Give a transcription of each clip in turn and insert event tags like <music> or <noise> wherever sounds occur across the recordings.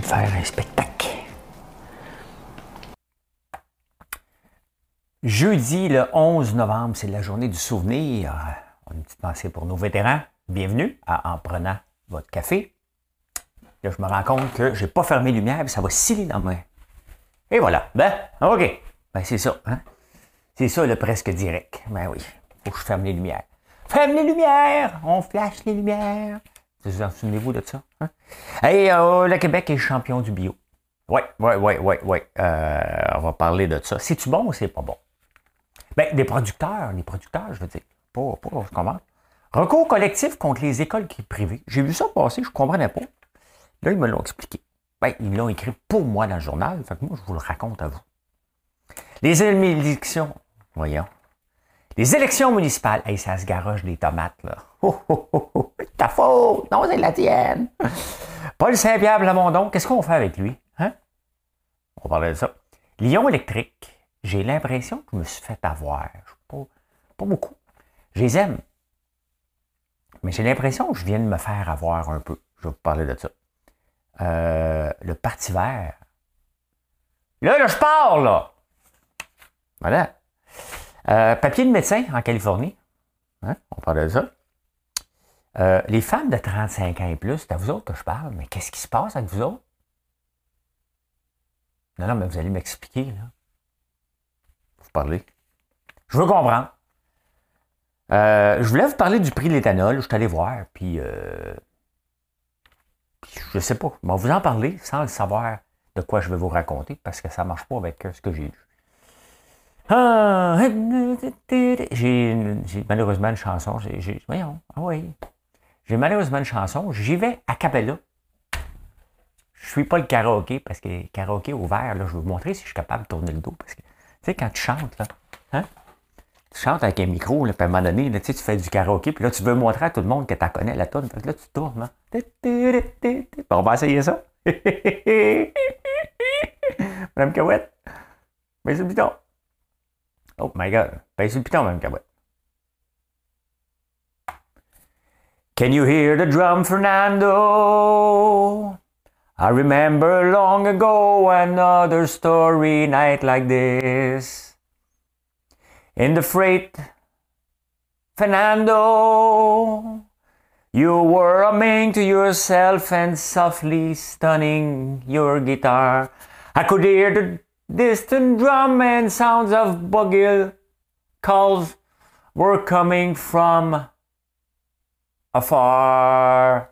De faire un spectacle. Jeudi, le 11 novembre, c'est la journée du souvenir. On a une petite pensée pour nos vétérans. Bienvenue en prenant votre café. Là, je me rends compte que je n'ai pas fermé les lumières, ça va sciller dans main. Et voilà. Ben, OK. Ben, c'est ça. Hein? C'est ça le presque direct. Ben oui. Faut que je ferme les lumières. Ferme les lumières! On flash les lumières. Vous en souvenez-vous de ça? Hein? Hey, euh, le Québec est champion du bio. Oui, oui, oui, oui, oui. on va parler de ça. C'est-tu bon ou c'est pas bon? Ben, des producteurs, les producteurs, je veux dire. Pas, pas, comment? Recours collectif contre les écoles privées. J'ai vu ça passer, je ne comprenais pas. Là, ils me l'ont expliqué. Ben, ils l'ont écrit pour moi dans le journal, fait que moi, je vous le raconte à vous. Les élections, voyons. Les élections municipales, hey, ça se garoche des tomates, là. Oh, oh, oh, ta faute! Non, c'est la tienne! Paul Saint-Pierre Blamondon, qu'est-ce qu'on fait avec lui? Hein? On parler de ça. Lyon électrique, j'ai l'impression que je me suis fait avoir. Pas, pas beaucoup. Je les aime. Mais j'ai l'impression que je viens de me faire avoir un peu. Je vais vous parler de ça. Euh, le Parti vert. Là, là, je parle, là! Voilà. Euh, papier de médecin en Californie. Hein? On parle de ça. Euh, les femmes de 35 ans et plus, c'est à vous autres que je parle, mais qu'est-ce qui se passe avec vous autres? Non, non, mais vous allez m'expliquer, là. Vous parlez. Je veux comprendre. Euh, je voulais vous parler du prix de l'éthanol. Je suis allé voir, puis, euh, puis je sais pas. Mais vous en parler sans le savoir de quoi je vais vous raconter, parce que ça ne marche pas avec ce que j'ai lu. Ah, j'ai malheureusement une chanson. Voyons, ah oui. J'ai malheureusement une chanson. J'y vais à capella. Je suis pas le karaoké parce que karaoké ouvert, là, je vais vous montrer si je suis capable de tourner le dos. Parce que, tu sais, quand tu chantes, là, hein, tu chantes avec un micro, là, puis à un moment donné, tu, sais, tu fais du karaoké, puis là, tu veux montrer à tout le monde que tu connais la tonne. là, tu tournes. Hein. on va essayer ça. <laughs> Madame Cahouette, mais c'est. Oh my God. Ben, c'est le piton. Can you hear the drum, Fernando? I remember long ago another story night like this. In the freight, Fernando, you were humming to yourself and softly stunning your guitar. I could hear the Distant drum and sounds of bugle calls were coming from afar.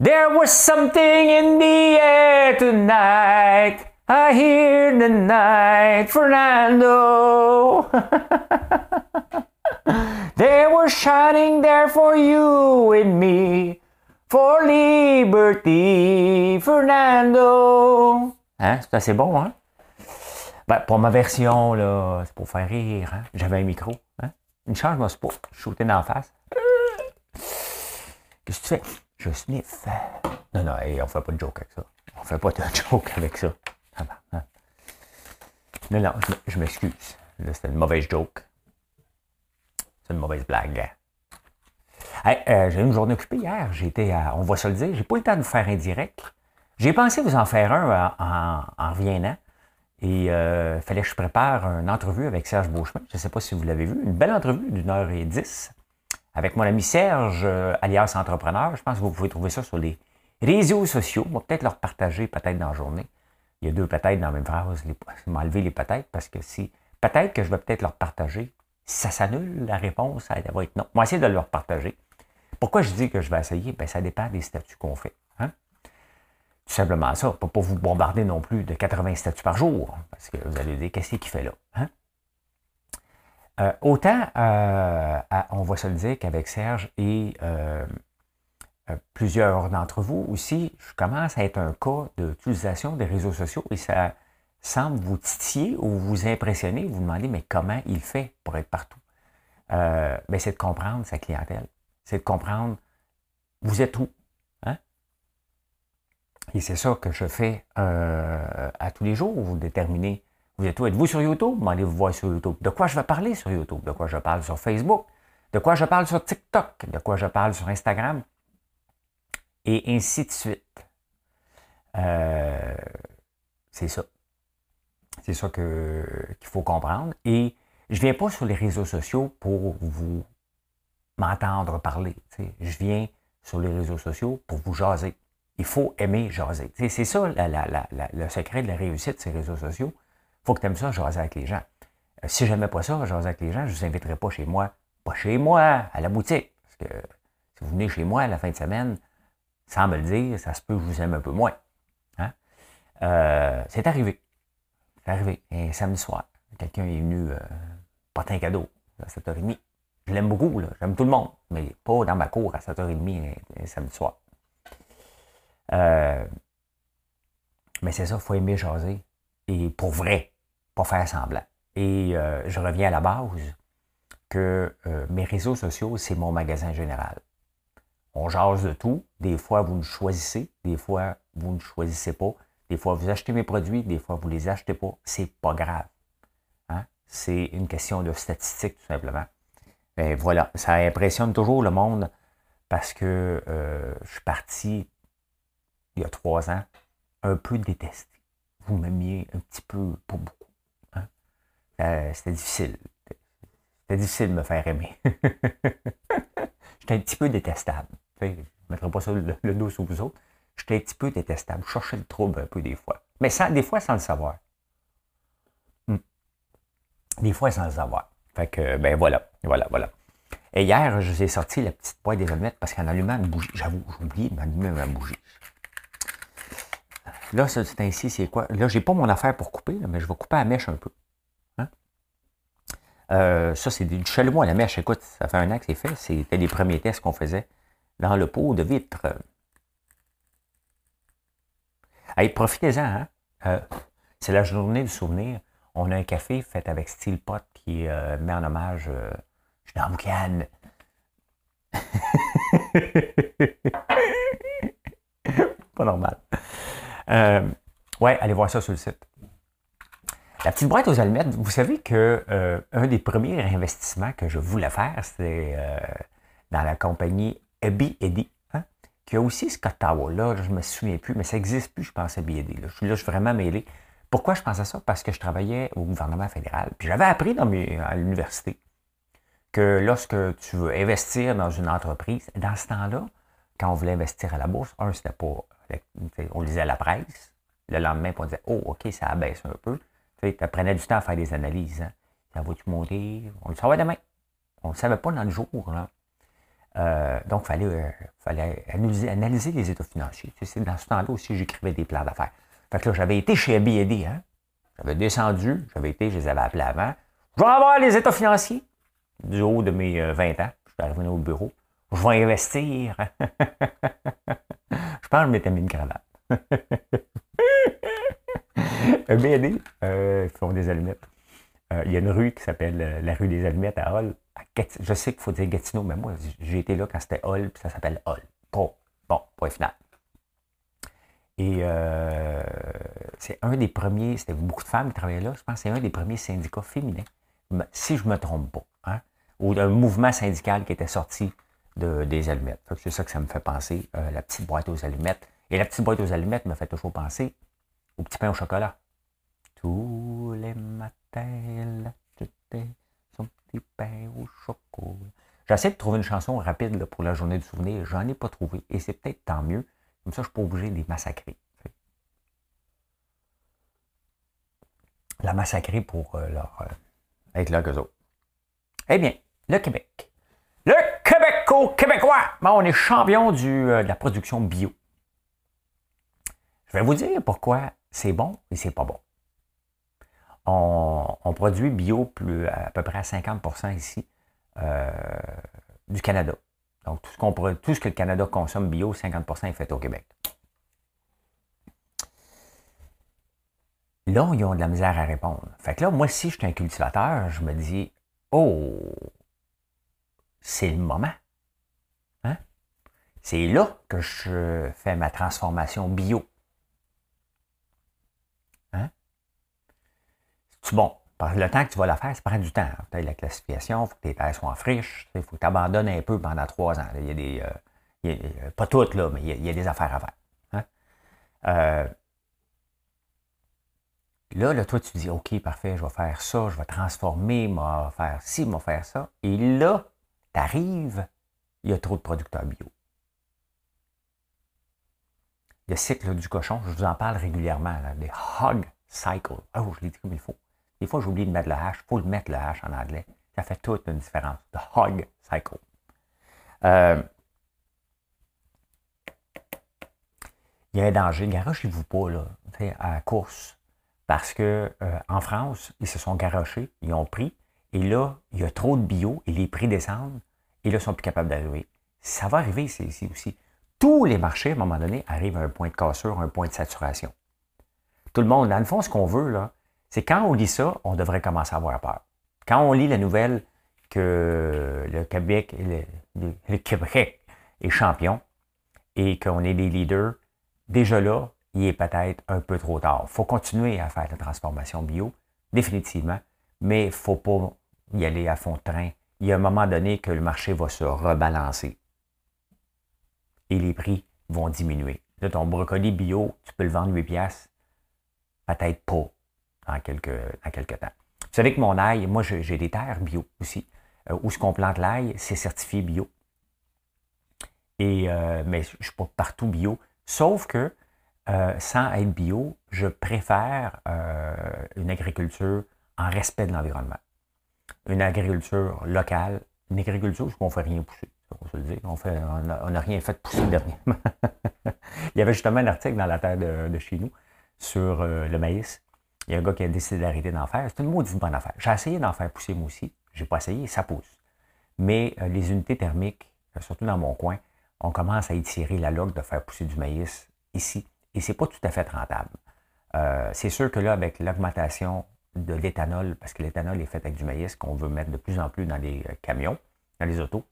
There was something in the air tonight. I hear the night, Fernando. <laughs> they were shining there for you and me, for liberty, Fernando. Hein? C'est assez bon, hein? Ben, pour ma version, là, c'est pour faire rire. Hein? J'avais un micro. Hein? Une je me suis pas shooté dans la face. Qu'est-ce que tu fais? Je sniffe. Non, non, on fait pas de joke avec ça. On fait pas de <laughs> joke avec ça. Ah ben, hein? Non, non, je m'excuse. Là, c'était une mauvaise joke. C'est une mauvaise blague. Euh, j'ai eu une journée occupée hier. J'étais à, on va se le dire, j'ai pas eu le temps de faire un direct. J'ai pensé vous en faire un euh, en, reviennant. Et il euh, fallait que je prépare une entrevue avec Serge Beauchemin. Je ne sais pas si vous l'avez vu. Une belle entrevue d'une heure et dix avec mon ami Serge, euh, alias entrepreneur. Je pense que vous pouvez trouver ça sur les réseaux sociaux. On va peut-être leur partager peut-être dans la journée. Il y a deux peut-être dans la même phrase. Je m'enlever les peut-être parce que si peut-être que je vais peut-être leur partager. Si ça s'annule, la réponse, ça va être non. On va essayer de leur partager. Pourquoi je dis que je vais essayer? Ben, ça dépend des statuts qu'on fait. Tout simplement ça. Pour pas vous bombarder non plus de 80 statuts par jour. Parce que vous allez dire, qu'est-ce qu'il fait là? Hein? Euh, autant, euh, on va se le dire qu'avec Serge et euh, plusieurs d'entre vous aussi, je commence à être un cas d'utilisation des réseaux sociaux et ça semble vous titiller ou vous impressionner. Vous, demandez, mais comment il fait pour être partout? C'est de comprendre sa clientèle. C'est de comprendre, vous êtes où? Et c'est ça que je fais euh, à tous les jours. Vous déterminez, vous êtes où? Êtes-vous sur YouTube? Allez vous voir sur YouTube. De quoi je vais parler sur YouTube? De quoi je parle sur Facebook? De quoi je parle sur TikTok? De quoi je parle sur Instagram? et ainsi de suite. Euh, c'est ça. C'est ça qu'il faut comprendre. Et je ne viens pas sur les réseaux sociaux pour vous m'entendre parler. Je viens sur les réseaux sociaux pour vous jaser. Il faut aimer jaser. C'est ça le secret de la réussite de ces réseaux sociaux. Il faut que tu aimes ça, jaser avec les gens. Euh, si je n'aimais pas ça, jaser avec les gens, je ne vous inviterais pas chez moi. Pas chez moi, à la boutique. Parce que si vous venez chez moi à la fin de semaine, sans me le dire, ça se peut que je vous aime un peu moins. Hein? Euh, c'est arrivé. C'est arrivé. Un samedi soir, quelqu'un est venu euh, porter un cadeau à 7h30. Je l'aime beaucoup, j'aime tout le monde, mais pas dans ma cour à 7h30 un, samedi soir. Euh, mais c'est ça, il faut aimer jaser. Et pour vrai, pas faire semblant. Et je reviens à la base que mes réseaux sociaux, c'est mon magasin général. On jase de tout. Des fois, vous ne choisissez. Des fois, vous ne choisissez pas. Des fois, vous achetez mes produits. Des fois, vous ne les achetez pas. C'est pas grave. Hein? C'est une question de statistique, tout simplement. Et voilà. Ça impressionne toujours le monde parce que euh, je suis parti il y a trois ans un peu détesté. Vous m'aimiez un petit peu, pas beaucoup. Hein? Euh, c'était difficile. C'était difficile de me faire aimer. <laughs> J'étais un petit peu détestable. Je ne mettrai pas ça le, dos sous vous autres. J'étais un petit peu détestable. Je cherchais le trouble un peu des fois. Mais sans, des fois, sans le savoir. Hmm. Des fois, sans le savoir. Fait que, ben voilà, voilà, voilà. Et hier, je vous ai sorti la petite boîte des allumettes parce qu'en allumant une bougie, j'avoue, j'ai oublié d'allumer ma bougie. Là, c'est ainsi, c'est quoi? Là, j'ai pas mon affaire pour couper, mais je vais couper la mèche un peu. Hein? Euh, ça, c'est du chalumeau à la mèche. Écoute, ça fait un an que c'est fait. C'était les premiers tests qu'on faisait dans le pot de vitre. Hey, profitez-en, hein? Euh, c'est la journée du souvenir. On a un café fait avec Steel Pot qui euh, met en hommage. Je suis dans boucan. <laughs> Pas normal. Ouais, allez voir ça sur le site. La petite boîte aux allumettes, vous savez que un des premiers investissements que je voulais faire, c'était dans la compagnie Abby hein, qui a aussi ce Tower-là, je ne me souviens plus, mais ça n'existe plus, je pense, Abby. Là. Je, là, je suis vraiment mêlé. Pourquoi je pense à ça? Parce que je travaillais au gouvernement fédéral. Puis j'avais appris dans mes, à l'université que lorsque tu veux investir dans une entreprise, dans ce temps-là, quand on voulait investir à la bourse, un, c'était pas. On lisait la presse. Le lendemain, on disait Oh, OK, ça abaisse un peu. Tu prenais du temps à faire des analyses. Hein. Ça va-tu monter? On le savait demain. On ne le savait pas dans le jour. Euh, donc, il fallait, euh, fallait analyser, les états financiers. dans ce temps-là aussi, j'écrivais des plans d'affaires. Fait que là, j'avais été chez ABD, hein? J'avais descendu, j'avais été, je les avais appelés avant. Je vais avoir les états financiers du haut de mes 20 euh, ans. Je suis arrivé au bureau. Je vais investir. <laughs> je pense que je m'étais mis une cravate. <laughs> ABD, ils font des allumettes. il y a une rue qui s'appelle la rue des allumettes à Hall je sais qu'il faut dire Gatineau, mais moi, j'ai été là quand c'était Hall, puis ça s'appelle Hall. Bon, bon, point final. Et euh, c'est un des premiers, c'était beaucoup de femmes qui travaillaient là, je pense que c'est un des premiers syndicats féminins, si je ne me trompe pas, hein, ou d'un mouvement syndical qui était sorti de, des allumettes. C'est ça que ça me fait penser, euh, la petite boîte aux allumettes. Et la petite boîte aux allumettes me fait toujours penser au petit pain au chocolat. Tous les matins, pain au chocolat. J'essaie de trouver une chanson rapide pour la journée du souvenir. J'en ai pas trouvé. Et c'est peut-être tant mieux. Comme ça, je ne suis pas obligé de les massacrer. La massacrer pour euh, leur, euh, être là qu'eux autres. Eh bien, le Québec. Le Québec au Québécois! on est champion euh, de la production bio. Je vais vous dire pourquoi c'est bon et c'est pas bon on, produit bio plus, à peu près à 50% ici euh, du Canada. Donc, tout ce que le Canada consomme bio, 50% est fait au Québec. Là, ils ont de la misère à répondre. Fait que là, moi, si je suis un cultivateur, je me dis, oh, c'est le moment. Hein? C'est là que je fais ma transformation bio. Hein? C'est bon? Le temps que tu vas la faire, ça prend du temps. Tu la classification, il faut que tes terres soient friches, il faut que tu abandonnes un peu pendant trois ans. Il y a des. euh, il y a- pas toutes, là, mais il y a, il y a des affaires à faire. hein? Euh, Là, là, toi, tu dis, OK, parfait, je vais faire ça, je vais transformer, je vais faire ci, je vais faire ça. Et là, tu arrives, il y a trop de producteurs bio. Le cycle du cochon, je vous en parle régulièrement, là, des hog cycle. Oh, je l'ai dit comme il faut. Des fois, j'oublie de mettre le hash. Il faut le mettre le hash en anglais. Ça fait toute une différence. The hog cycle. Euh, il y a un danger. Garochez-vous pas là, à la course. Parce que euh, en France, ils se sont garochés, ils ont pris, et là, il y a trop de bio et les prix descendent, et là, ils sont plus capables d'arriver. Ça va arriver ici, aussi. Tous les marchés, à un moment donné, arrivent à un point de cassure, un point de saturation. Tout le monde, dans le fond, ce qu'on veut, là, c'est quand on lit ça, on devrait commencer à avoir peur. Quand on lit la nouvelle que le Québec, le Québec est champion et qu'on est des leaders, déjà là, il est peut-être un peu trop tard. Il faut continuer à faire la transformation bio, définitivement, mais il ne faut pas y aller à fond de train. Il y a un moment donné que le marché va se rebalancer et les prix vont diminuer. Là, ton brocoli bio, tu peux le vendre 8 piastres, peut-être pas dans quelques, temps. Vous savez que mon ail, moi, j'ai des terres bio aussi. Euh, où ce qu'on plante l'ail, c'est certifié bio. Et, euh, mais je ne suis pas partout bio. Sauf que, euh, sans être bio, je préfère une agriculture en respect de l'environnement. Une agriculture locale, une agriculture où on ne fait rien pousser. On se le dire. On n'a on n'a rien fait pousser <laughs> dernièrement. Il y avait justement un article dans la terre de, chez nous sur euh, le maïs. Il y a un gars qui a décidé d'arrêter d'en faire. C'est une maudite bonne affaire. J'ai essayé d'en faire pousser moi aussi. J'ai pas essayé, ça pousse. Mais euh, les unités thermiques, euh, surtout dans mon coin, on commence à étirer la log de faire pousser du maïs ici. Et c'est pas tout à fait rentable. C'est sûr que là, avec l'augmentation de l'éthanol, parce que l'éthanol est fait avec du maïs qu'on veut mettre de plus en plus dans les euh, camions, dans les autos,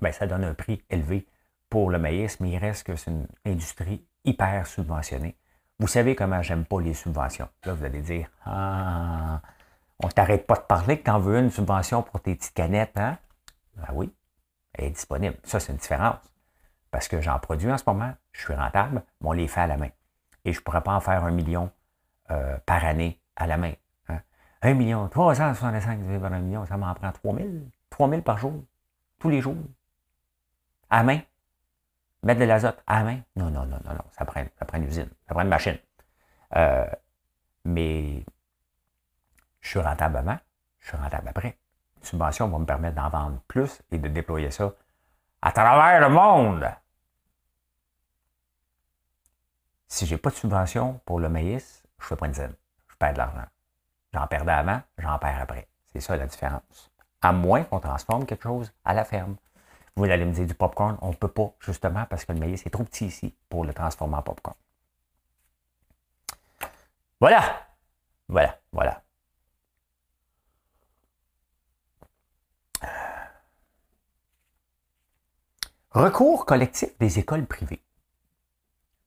ben, ça donne un prix élevé pour le maïs, mais il reste que c'est une industrie hyper subventionnée. Vous savez comment j'aime pas les subventions. Là, vous allez dire, ah, on t'arrête pas de parler que tu en veux une subvention pour tes petites canettes, hein? Ben oui, elle est disponible. Ça, c'est une différence. Parce que j'en produis en ce moment, je suis rentable, mais on les fait à la main. Et je ne pourrais pas en faire un million euh, par année à la main. Hein? Un million, 365 divisé par million, ça m'en prend 3000. 3000 par jour, tous les jours. À main. Mettre de l'azote à main. Non, non, non, non, non. Ça prend, ça prend une usine, ça prend une machine. Euh, mais je suis rentable avant, je suis rentable après. Une subvention va me permettre d'en vendre plus et de déployer ça à travers le monde. Si je n'ai pas de subvention pour le maïs, je ne fais pas une scène. Je perds de l'argent. J'en perdais avant, j'en perds après. C'est ça la différence. À moins qu'on transforme quelque chose à la ferme. Vous allez me dire du popcorn, on ne peut pas, justement, parce que le maïs est trop petit ici pour le transformer en popcorn. Voilà. Voilà, voilà. Recours collectif des écoles privées.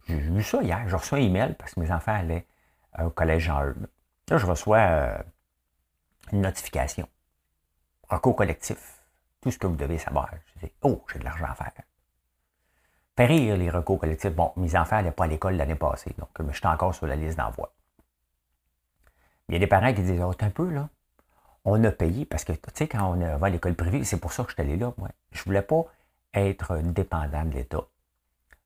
J'ai vu ça hier. J'ai reçu un email parce que mes enfants allaient au collège Jean-Eudes. Là, je reçois euh, une notification. Recours collectif. Tout ce que vous devez savoir. Je dis, oh, j'ai de l'argent à faire. Fait rire les recours collectifs. Bon, mes enfants n'allaient pas à l'école l'année passée, donc je suis encore sur la liste d'envoi. Il y a des parents qui disent, oh, un peu, là. On a payé parce que, tu sais, quand on va à l'école privée, c'est pour ça que je suis allé là, moi. Je voulais pas être dépendant de l'État.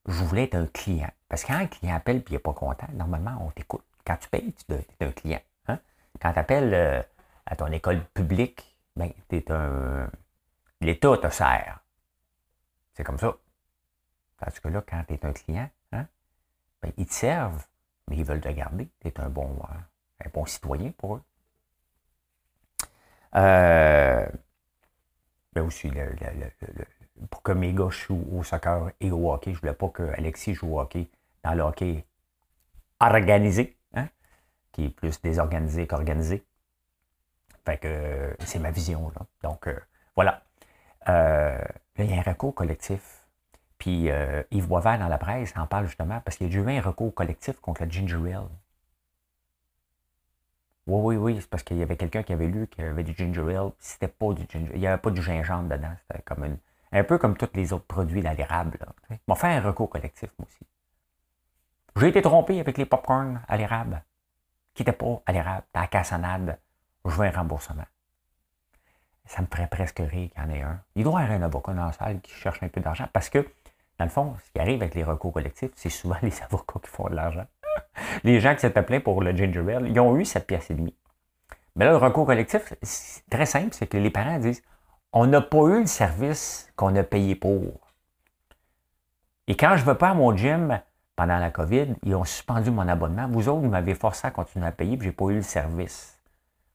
Je voulais être un client. Parce que quand un client appelle et il n'est pas content, normalement, on t'écoute. Quand tu payes, tu es un client. Hein? Quand tu appelles euh, à ton école publique, ben, un. L'État te sert. C'est comme ça. Parce que là, quand tu es un client, hein, ben, ils te servent, mais ils veulent te garder. Tu es un bon, euh, un bon citoyen pour eux. Euh, ben aussi, le, le, le, pour que mes gars jouent au soccer et au hockey. Je voulais pas que Alexis joue au hockey dans le hockey organisé, hein, qui est plus désorganisé qu'organisé. Fait que c'est ma vision. Là. Donc, voilà. là, il y a un recours collectif. Puis Yves Boisvert dans la presse en parle justement parce qu'il y a eu un recours collectif contre le ginger ale. Oui, oui, oui, c'est parce qu'il y avait quelqu'un qui avait lu qu'il y avait du ginger ale. C'était pas du ginger Il n'y avait pas du gingembre dedans. C'était comme une, un peu comme tous les autres produits à l'érable. On m'a fait un recours collectif, moi aussi. J'ai été trompé avec les popcorns à l'érable, qui n'étaient pas à l'érable, à la cassonade. Je veux un remboursement. Ça me ferait presque rire qu'il y en ait un. Il doit y avoir un avocat dans la salle qui cherche un peu d'argent parce que, dans le fond, ce qui arrive avec les recours collectifs, c'est souvent <laughs> les avocats qui font de l'argent. <laughs> les gens qui s'étaient plaints pour le ginger ale, ils ont eu cette pièce et demie. Mais là, le recours collectif, c'est très simple, c'est que les parents disent on n'a pas eu le service qu'on a payé pour. Et quand je ne veux pas à mon gym pendant la COVID, ils ont suspendu mon abonnement. Vous autres, vous m'avez forcé à continuer à payer, puis je n'ai pas eu le service.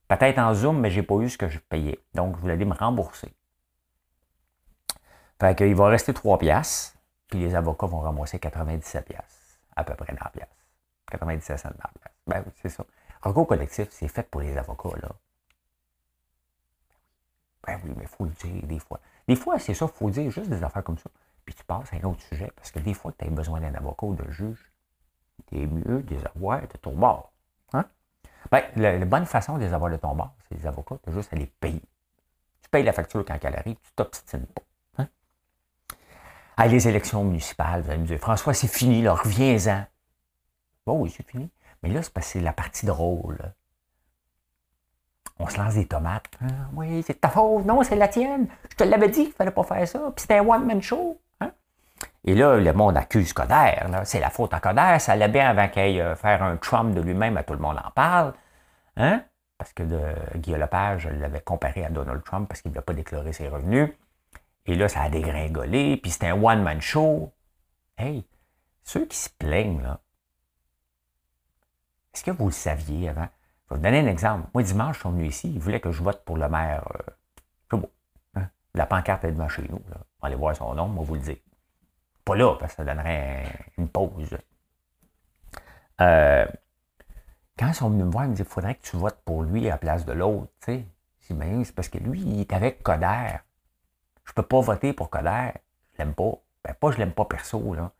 Peut-être en Zoom, mais je n'ai pas eu ce que je payais. Donc, vous allez me rembourser. Fait qu'il va rester 3 piastres, puis les avocats vont ramasser 97 piastres, à peu près dans la pièce. 97 cents dans la pièce. Ben oui, c'est ça. Recours collectif, c'est fait pour les avocats, là. Ben oui, mais il faut le dire des fois. Des fois, c'est ça, il faut dire juste des affaires comme ça. Puis tu passes à un autre sujet. Parce que des fois, tu as besoin d'un avocat ou d'un juge. C'est mieux de les avoir de ton bord. Hein? Ben, la, bonne façon de les avoir de ton bord, c'est les avocats, tu as juste à les payer. Tu payes la facture quand elle arrive, tu t'obstines pas. Hein? Ah, les élections municipales, vous allez me dire, François, c'est fini, là, reviens-en. Bon, oui, c'est fini. Mais là, c'est parce que c'est la partie drôle on se lance des tomates. Ah, oui, c'est ta faute. Non, c'est la tienne. Je te l'avais dit qu'il ne fallait pas faire ça. Puis c'était un one-man show. Et là, le monde accuse Coder. C'est la faute à Coder. Ça allait bien avant qu'il aille euh, faire un Trump de lui-même. Tout le monde en parle. Hein? Parce que Guillaume Lepage l'avait comparé à Donald Trump parce qu'il voulait pas déclarer ses revenus. Et là, ça a dégringolé. Puis c'était un one-man show. Hey, ceux qui se plaignent, là, est-ce que vous le saviez avant? Je vais vous donner un exemple. Moi, dimanche, je suis venu ici, ils voulaient que je vote pour le maire. Euh. Hein? La pancarte est devant chez nous. Là. Aller voir son nom, on va vous le dire. Pas là, parce que ça donnerait une pause. Euh, quand ils sont venus me voir, ils me disent il faudrait que tu votes pour lui à la place de l'autre. Tu sais. Ben, c'est parce que lui, il est avec Coder. Je peux pas voter pour Coder. Je l'aime pas. Ben, pas je l'aime pas perso. Là.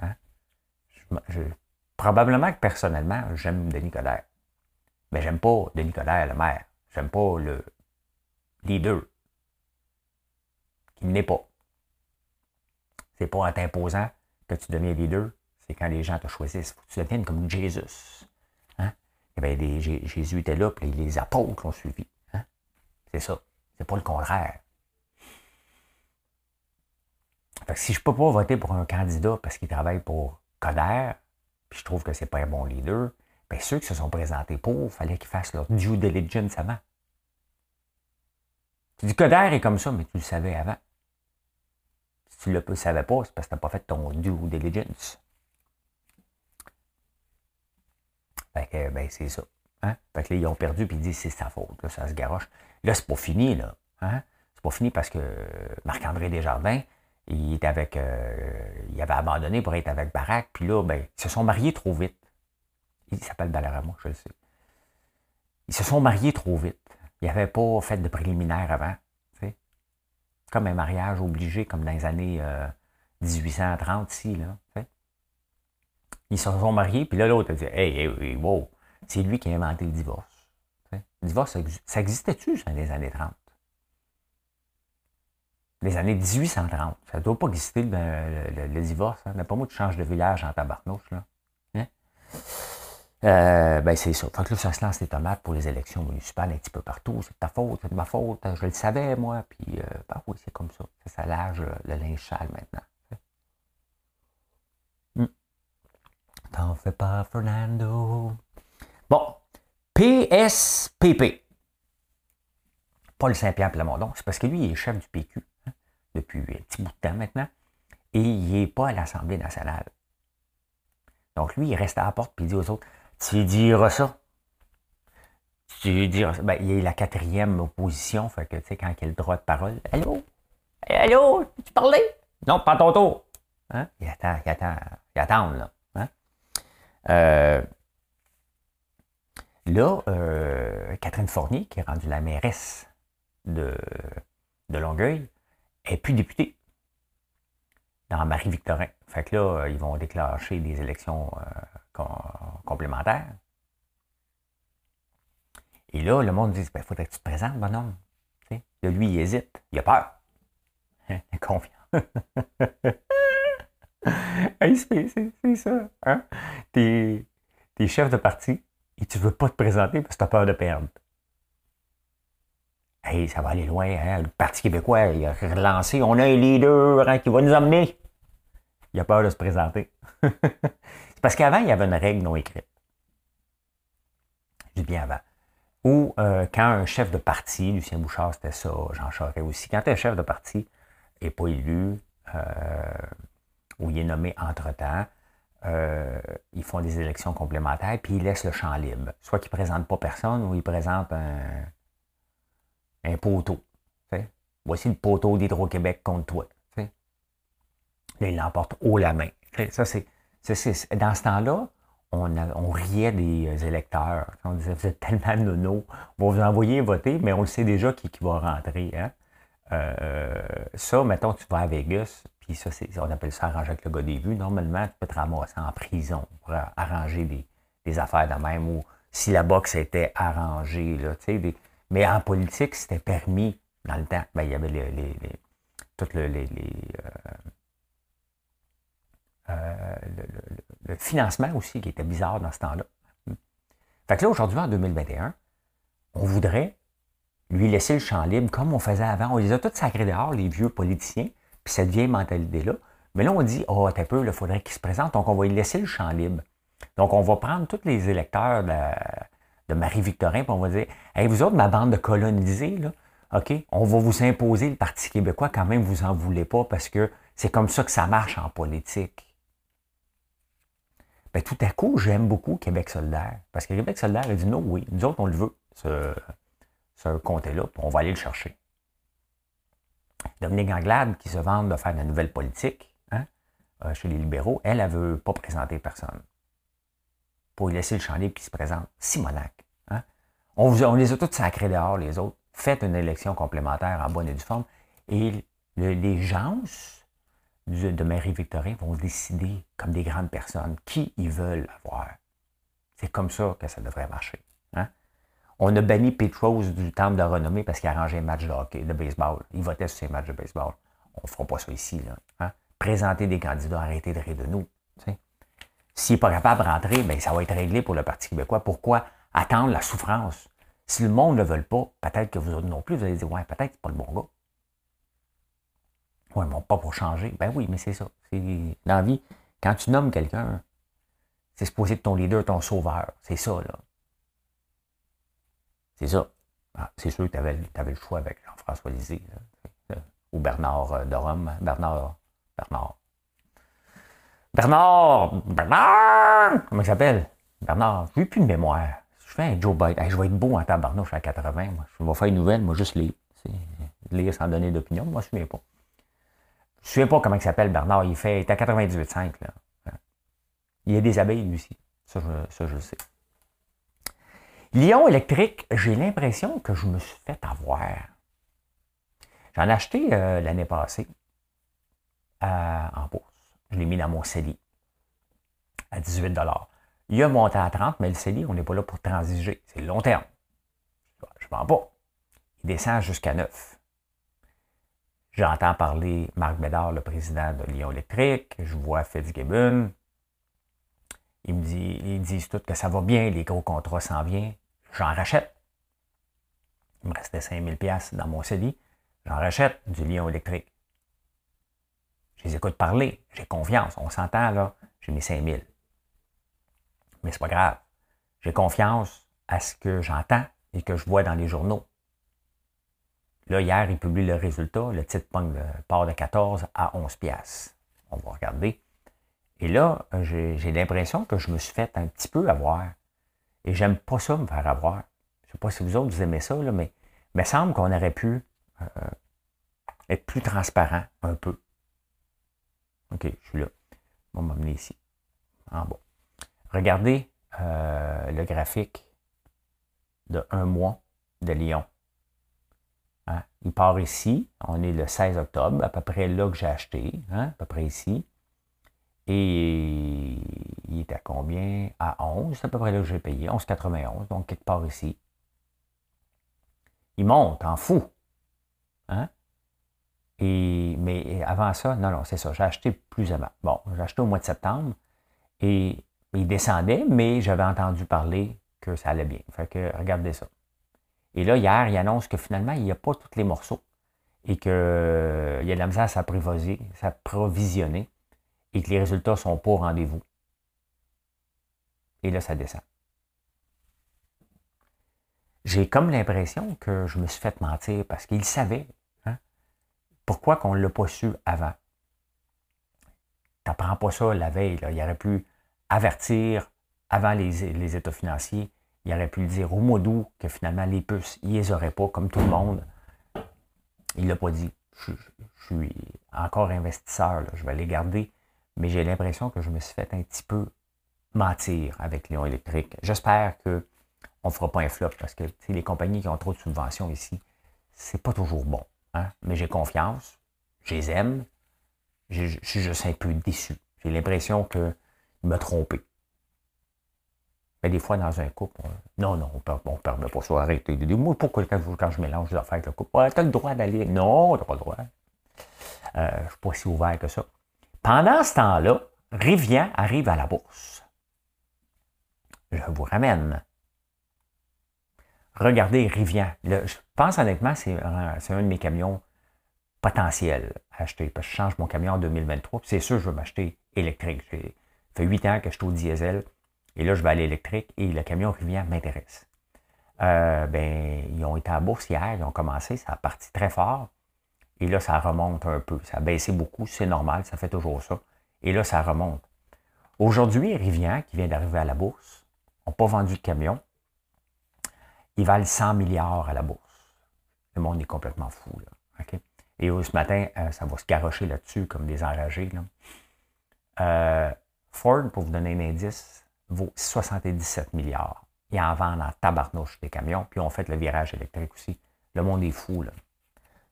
Hein? probablement que personnellement, j'aime Denis Coderre. Mais j'aime pas Denis Coderre, le maire. J'aime pas le leader. Qui n'est pas. Pas en t'imposant que tu deviens leader, c'est quand les gens te choisissent. Faut que tu deviennes comme Jésus. Hein? Eh des, Jésus était là, puis les apôtres l'ont suivi. Hein? C'est ça. C'est pas le contraire. Si je peux pas voter pour un candidat parce qu'il travaille pour Coder, puis je trouve que c'est pas un bon leader, Bien, ceux qui se sont présentés pour, fallait qu'ils fassent leur due diligence avant. Tu dis d'air est comme ça, mais tu le savais avant. Tu ne le savais pas, c'est parce que tu n'as pas fait ton due diligence. Fait que, ben, c'est ça. Hein? Fait que là, ils ont perdu, puis ils disent c'est sa faute. Là, ça se garoche. Là, c'est pas fini, là. Hein? C'est pas fini parce que Marc-André Desjardins, il était avec. Euh, il avait abandonné pour être avec Barack, puis là, ben, ils se sont mariés trop vite. Il s'appelle Balarama, je le sais. Ils se sont mariés trop vite. Ils n'avaient pas fait de préliminaire avant. Comme un mariage obligé, comme dans les années 1830 euh, ici. Là, Ils se sont mariés, puis là, l'autre a dit Hey, hey, wow, c'est lui qui a inventé le divorce. Le divorce, ça existait-tu dans les années 30? Les années 1830. Ça ne doit pas exister le, divorce. Hein? Pas moi, tu changes de village en tabarnouche. Là. Hein? Euh, ben c'est ça. Fait que là, ça se lance les tomates pour les élections municipales un petit peu partout. C'est de ta faute, c'est de ma faute. Je le savais, moi. Puis, euh, ben oui, c'est comme ça. Ça lâche euh, le linge sale maintenant. Hmm. T'en fais pas, Fernando. Bon. PSPP. Paul Saint-Pierre Plamondon. C'est parce que lui, il est chef du PQ hein, depuis un petit bout de temps maintenant. Et il n'est pas à l'Assemblée nationale. Donc, lui, il reste à la porte et il dit aux autres tu diras ça? Tu diras ça? Ben, il est la quatrième opposition, fait que, tu sais, quand il a le droit de parole, allô? Allô, tu parlais? Non, pas ton tour. Hein? Il attend, il attend, il attend, là. Hein? Euh, là, euh, Catherine Fournier, qui est rendue la mairesse de, de Longueuil, est plus députée dans Marie-Victorin. Fait que là, ils vont déclencher des élections complémentaires. Et là, le monde dit, il ben, faudrait que tu te présentes, bonhomme. Là, lui, il hésite. Il a peur. Il est confiant. c'est ça. Hein? T'es es chef de parti et tu ne veux pas te présenter parce que tu as peur de perdre. Hey, ça va aller loin. Hein? Le Parti québécois, il a relancé. On a un leader hein, qui va nous emmener. Il a peur de se présenter. <laughs> parce qu'avant, il y avait une règle non écrite. Je dis bien avant. Ou euh, quand un chef de parti, Lucien Bouchard, c'était ça, Jean Charest aussi, quand un chef de parti n'est pas élu, euh, ou il est nommé entre-temps, euh, ils font des élections complémentaires, puis ils laissent le champ libre. Soit qu'ils ne présentent pas personne, ou ils présentent un, poteau. Voici le poteau d'Hydro-Québec contre toi. Là, il l'emporte haut la main. Ça, c'est, dans ce temps-là, on, riait des euh, électeurs. On disait, vous êtes tellement nono, on va vous envoyer voter, mais on le sait déjà qui, va rentrer. Hein. Euh, ça, mettons, tu vas à Vegas, puis ça, on appelle ça arranger avec le gars des vues. Normalement, tu peux te ramasser en prison pour arranger des, affaires de même, ou si la boxe était arrangée. Là, mais en politique, c'était permis dans le temps. Ben, il y avait les, les, toutes les, euh, euh, le, financement aussi qui était bizarre dans ce temps-là. Fait que là, aujourd'hui, en 2021, on voudrait lui laisser le champ libre comme on faisait avant. On les a tous sacrés dehors, les vieux politiciens, puis cette vieille mentalité-là. Mais là, on dit, oh, t'es peu, il faudrait qu'ils se présentent, donc on va lui laisser le champ libre. Donc, on va prendre tous les électeurs de, Marie-Victorin, puis on va dire, hey, vous autres, ma bande de colonisés, là, OK, on va vous imposer le Parti québécois quand même, vous en voulez pas, parce que c'est comme ça que ça marche en politique. Ben, tout à coup, j'aime beaucoup Québec solidaire. Parce que Québec solidaire a dit non, oui, nous autres, on le veut, ce, ce comté-là, on va aller le chercher. Dominique Anglade, qui se vante de faire de la nouvelle politique hein, euh, chez les libéraux, elle, elle ne veut pas présenter personne. Pour laisser le champ libre qui se présente. Simonac. Hein. On, on, les a tous sacrés dehors, les autres. Faites une élection complémentaire en bonne et due forme. Et les gens de Marie-Victorin vont décider, comme des grandes personnes, qui ils veulent avoir. C'est comme ça que ça devrait marcher. Hein? On a banni Petros du temple de renommée parce qu'il a arrangé un match de hockey, de baseball. Il votait sur ses matchs de baseball. On ne fera pas ça ici. Là, hein? Présenter des candidats, arrêter de rire de nous. S'il n'est pas capable de rentrer, bien, ça va être réglé pour le Parti québécois. Pourquoi attendre la souffrance? Si le monde ne le veut pas, peut-être que vous autres non plus, vous allez dire, ouais, peut-être que ce pas le bon gars. Oui, mais pas pour changer. Ben oui, mais c'est ça. Dans la vie, quand tu nommes quelqu'un, c'est supposé être ton leader, ton sauveur. C'est ça, là. C'est ça. Ah, c'est sûr que tu avais, le choix avec Jean-François Lisée, ou Bernard euh, de Rome. Bernard. Bernard. Bernard! Bernard! Comment il s'appelle? Bernard. Je n'ai plus de mémoire. Je fais un Joe Biden. je vais être beau en tabarnouche à 80. Moi. Je vais faire une nouvelle, moi, juste lire. Lire sans donner d'opinion. Moi, je ne souviens pas. Je ne sais pas comment il s'appelle, Bernard. Il fait, il est à 98,5. Il y a des abeilles, lui aussi. Ça, je, le sais. Lyon électrique, j'ai l'impression que je me suis fait avoir. J'en ai acheté euh, l'année passée euh, en bourse. Je l'ai mis dans mon CELI à 18 Il a monté à 30, mais le CELI, on n'est pas là pour transiger. C'est long terme. Je ne vends pas. Il descend jusqu'à 9. J'entends parler Marc Bédard, le président de Lyon Électrique. Je vois Fitzgibbon. Ils me disent, ils disent tous que ça va bien, les gros contrats s'en viennent. J'en rachète. Il me restait 5000 pièces dans mon CELI. J'en rachète du Lyon Électrique. Je les écoute parler. J'ai confiance. On s'entend, là. J'ai mes 5000. Mais c'est pas grave. J'ai confiance à ce que j'entends et que je vois dans les journaux. Là, hier, il publie le résultat. Le titre part de 14 à 11 pièces. On va regarder. Et là, j'ai l'impression que je me suis fait un petit peu avoir. Et j'aime pas ça, me faire avoir. Je sais pas si vous autres, vous aimez ça, là, mais il me semble qu'on aurait pu euh, être plus transparent un peu. OK, je suis là. On va m'amener ici. En bas. Regardez euh, le graphique de un mois de Lyon. Hein? Il part ici. On est le 16 octobre, à peu près là que j'ai acheté, hein? à peu près ici. Et il est à combien? À 11, c'est à peu près là que j'ai payé, 11,91, donc quelque part ici. Il monte en fou. Hein? Et, mais avant ça, non, non, c'est ça, j'ai acheté plus avant. Bon, j'ai acheté au mois de septembre et il descendait, mais j'avais entendu parler que ça allait bien. Fait que regardez ça. Et là, hier, il annonce que finalement, il n'y a pas tous les morceaux et qu'il y a de la misère à s'approvisionner et que les résultats sont pas au rendez-vous. Et là, ça descend. J'ai comme l'impression que je me suis fait mentir parce qu'il savait. Hein. Pourquoi qu'on ne l'a pas su avant? Tu n'apprends pas ça la veille. Il aurait pu avertir avant les, états financiers. Il aurait pu le dire au mois d'août que finalement les puces, il les aurait pas, comme tout le monde. Il l'a pas dit. Je, suis encore investisseur, je vais les garder mais j'ai l'impression que je me suis fait un petit peu mentir avec Léon électrique. J'espère qu'on ne fera pas un flop parce que les compagnies qui ont trop de subventions ici, c'est pas toujours bon. Hein. Mais j'ai confiance, je les aime, je suis juste un peu déçu. J'ai l'impression qu'il m'a trompé. Mais des fois, dans un couple, non, non, on ne permet pas ça. Arrêtez. Moi, pourquoi quand, je mélange les affaires avec le couple? tu as le droit d'aller. Non, tu pas le droit. Euh, je ne suis pas si ouvert que ça. Pendant ce temps-là, Rivian arrive à la bourse. Je vous ramène. Regardez Rivian. je pense honnêtement, c'est un, de mes camions potentiels à acheter. Parce que je change mon camion en 2023. C'est sûr, je vais m'acheter électrique. Ça fait huit ans que je suis au diesel. Et là, je vais aller électrique. Et le camion Rivian m'intéresse. Euh, ben, ils ont été à la bourse hier. Ils ont commencé. Ça a parti très fort. Et là, ça remonte un peu. Ça a baissé beaucoup, c'est normal, ça fait toujours ça. Et là, ça remonte. Aujourd'hui, Rivian, qui vient d'arriver à la bourse, n'a pas vendu de camion. Ils valent 100 milliards à la bourse. Le monde est complètement fou. Là. Et ce matin, euh, ça va se garocher là-dessus comme des enragés. Euh, Ford, pour vous donner un indice, vaut 77 milliards. Ils en vendent en tabarnouche des camions, puis on fait le virage électrique aussi. Le monde est fou. Là.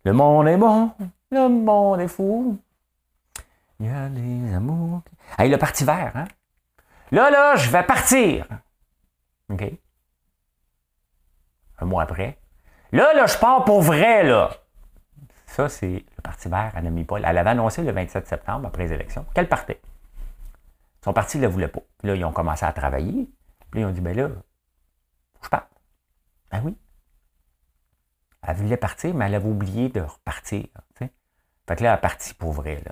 Le monde est bon, le monde est fou. Il y a des amours. Hey, le parti vert, hein? Là, là, je vais partir. OK? Un mois après. Là, là, je pars pour vrai, là. Ça, c'est le Parti vert à Paul. Elle avait annoncé le 27 septembre, après les élections, qu'elle partait. Son parti ne le voulait pas. Puis là, ils ont commencé à travailler. Puis là, ils ont dit, ben là, je parte. Ben oui. Elle voulait partir, mais elle avait oublié de repartir. Fait que là, elle est partie pour vrai.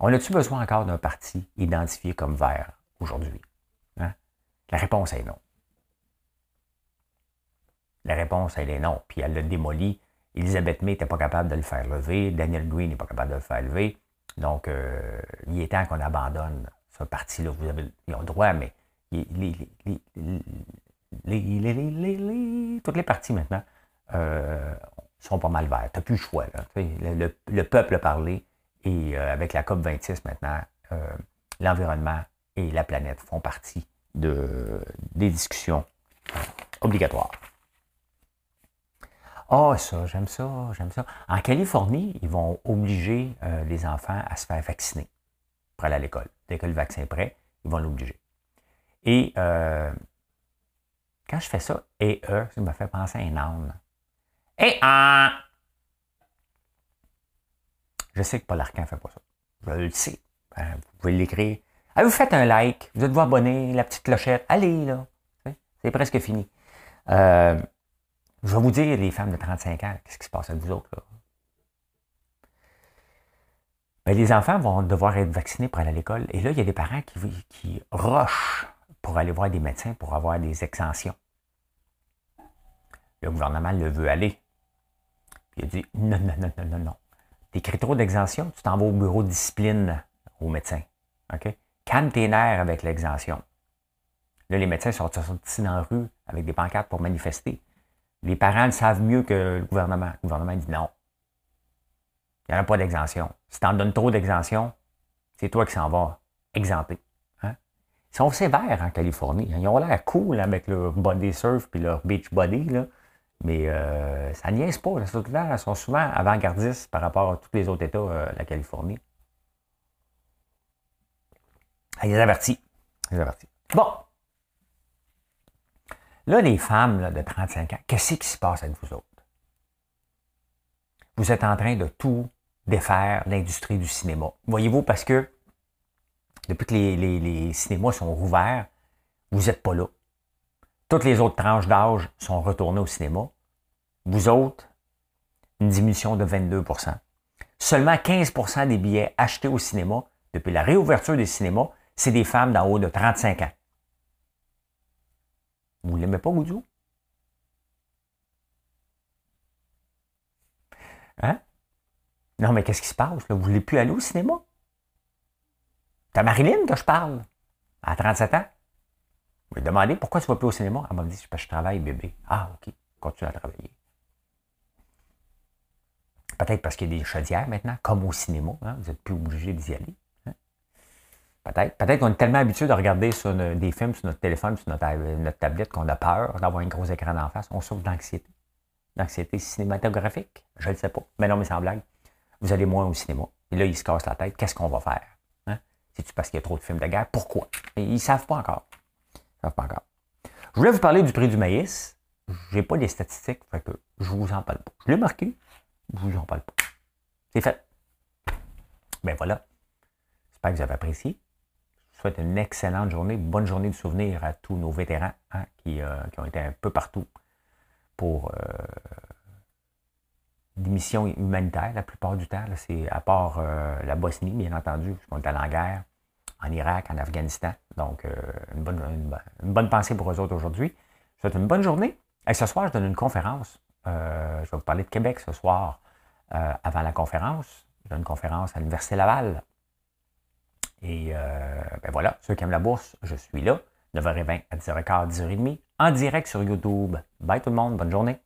On a-tu besoin encore d'un parti identifié comme vert aujourd'hui? Hein? La réponse est non. La réponse, elle est non. Puis elle l'a démoli. Elisabeth May n'était pas capable de le faire lever. Daniel Green n'est pas capable de le faire lever. Donc, euh, il est temps qu'on abandonne ce parti-là. Vous avez ils ont le droit, mais les, toutes les parties maintenant euh, sont pas mal verts. Tu n'as plus le choix. Le, peuple a parlé et euh, avec la COP26 maintenant, euh, l'environnement et la planète font partie de, des discussions obligatoires. Ah, ça, j'aime ça, j'aime ça. En Californie, ils vont obliger les enfants à se faire vacciner aller à l'école. Dès que le vaccin est prêt, ils vont l'obliger. Et quand je fais ça, et eux, ça me fait penser à un âne. Et un. Je sais que Paul Arcan ne fait pas ça. Je le sais. Ben, vous pouvez l'écrire. vous faites un like, vous êtes vous abonner, la petite clochette? Allez, là. C'est presque fini. Euh, je vais vous dire, les femmes de 35 ans, qu'est-ce qui se passe avec vous autres, là? Ben, les enfants vont devoir être vaccinés pour aller à l'école. Et là, il y a des parents qui, rushent pour aller voir des médecins pour avoir des exemptions. Le gouvernement le veut aller. Il a dit non, non, non, non, non, non. T'écris trop d'exemption, tu t'en vas au bureau de discipline au médecin. OK? Calme tes nerfs avec l'exemption. Là, les médecins sont sortis dans la rue avec des pancartes pour manifester. Les parents le savent mieux que le gouvernement. Le gouvernement dit non. Il n'y en a pas d'exemption. Si tu en donnes trop d'exemption, c'est toi qui s'en vas exempter. Hein? Ils sont sévères en Californie. Ils ont l'air cool avec leur body surf et leur beach body, là. mais euh, ça niaise pas. Ils sont souvent avant-gardistes par rapport à tous les autres États euh, de la Californie. Ah, ils les avertis. Bon. Là, les femmes de 35 ans, qu'est-ce qui se passe avec vous autres? Vous êtes en train de tout défaire l'industrie du cinéma. Voyez-vous, parce que depuis que les, cinémas sont rouverts, vous n'êtes pas là. Toutes les autres tranches d'âge sont retournées au cinéma. Vous autres, une diminution de 22% Seulement 15% des billets achetés au cinéma depuis la réouverture des cinémas, c'est des femmes d'en haut de 35 ans. Vous ne l'aimez pas, Goudou? Hein? Non, mais qu'est-ce qui se passe? Vous ne voulez plus aller au cinéma? T'as Marilyn que je parle, à 37 ans. Je lui ai demandé pourquoi tu ne vas plus au cinéma? Elle m'a dit, parce que je travaille, bébé. Ah, OK, continue à travailler. Peut-être parce qu'il y a des chaudières maintenant, comme au cinéma. Hein? Vous n'êtes plus obligé d'y aller. Hein? Peut-être. Peut-être qu'on est tellement habitué de regarder des films sur notre téléphone, sur notre, notre tablette, qu'on a peur d'avoir un gros écran en face. On souffre d'anxiété. D'anxiété cinématographique? Je ne le sais pas. Mais non, mais sans blague. Vous allez moins au cinéma. Et là, ils se cassent la tête. Qu'est-ce qu'on va faire? C'est-tu parce qu'il y a trop de films de guerre? Pourquoi? ils ne savent pas encore. Ils savent pas encore. Je voulais vous parler du prix du maïs. Je n'ai pas les statistiques, fait que je vous en parle pas. Je l'ai marqué, je vous en parle pas. C'est fait. Ben voilà. J'espère que vous avez apprécié. Je vous souhaite une excellente journée, bonne journée de souvenir à tous nos vétérans hein, euh, qui, ont été un peu partout pour euh, des missions humanitaires la plupart du temps. C'est à part euh, la Bosnie, bien entendu, parce qu'on est allé en guerre, en Irak, en Afghanistan. Donc, euh, une, bonne, une, bonne, pensée pour eux autres aujourd'hui. Je souhaite une bonne journée. Et ce soir, je donne une conférence. Euh, je vais vous parler de Québec ce soir avant la conférence. Je donne une conférence à l'Université Laval. Et ben voilà, ceux qui aiment la bourse, je suis là. 9h20 à 10h15, 10h30, en direct sur YouTube. Bye tout le monde, bonne journée.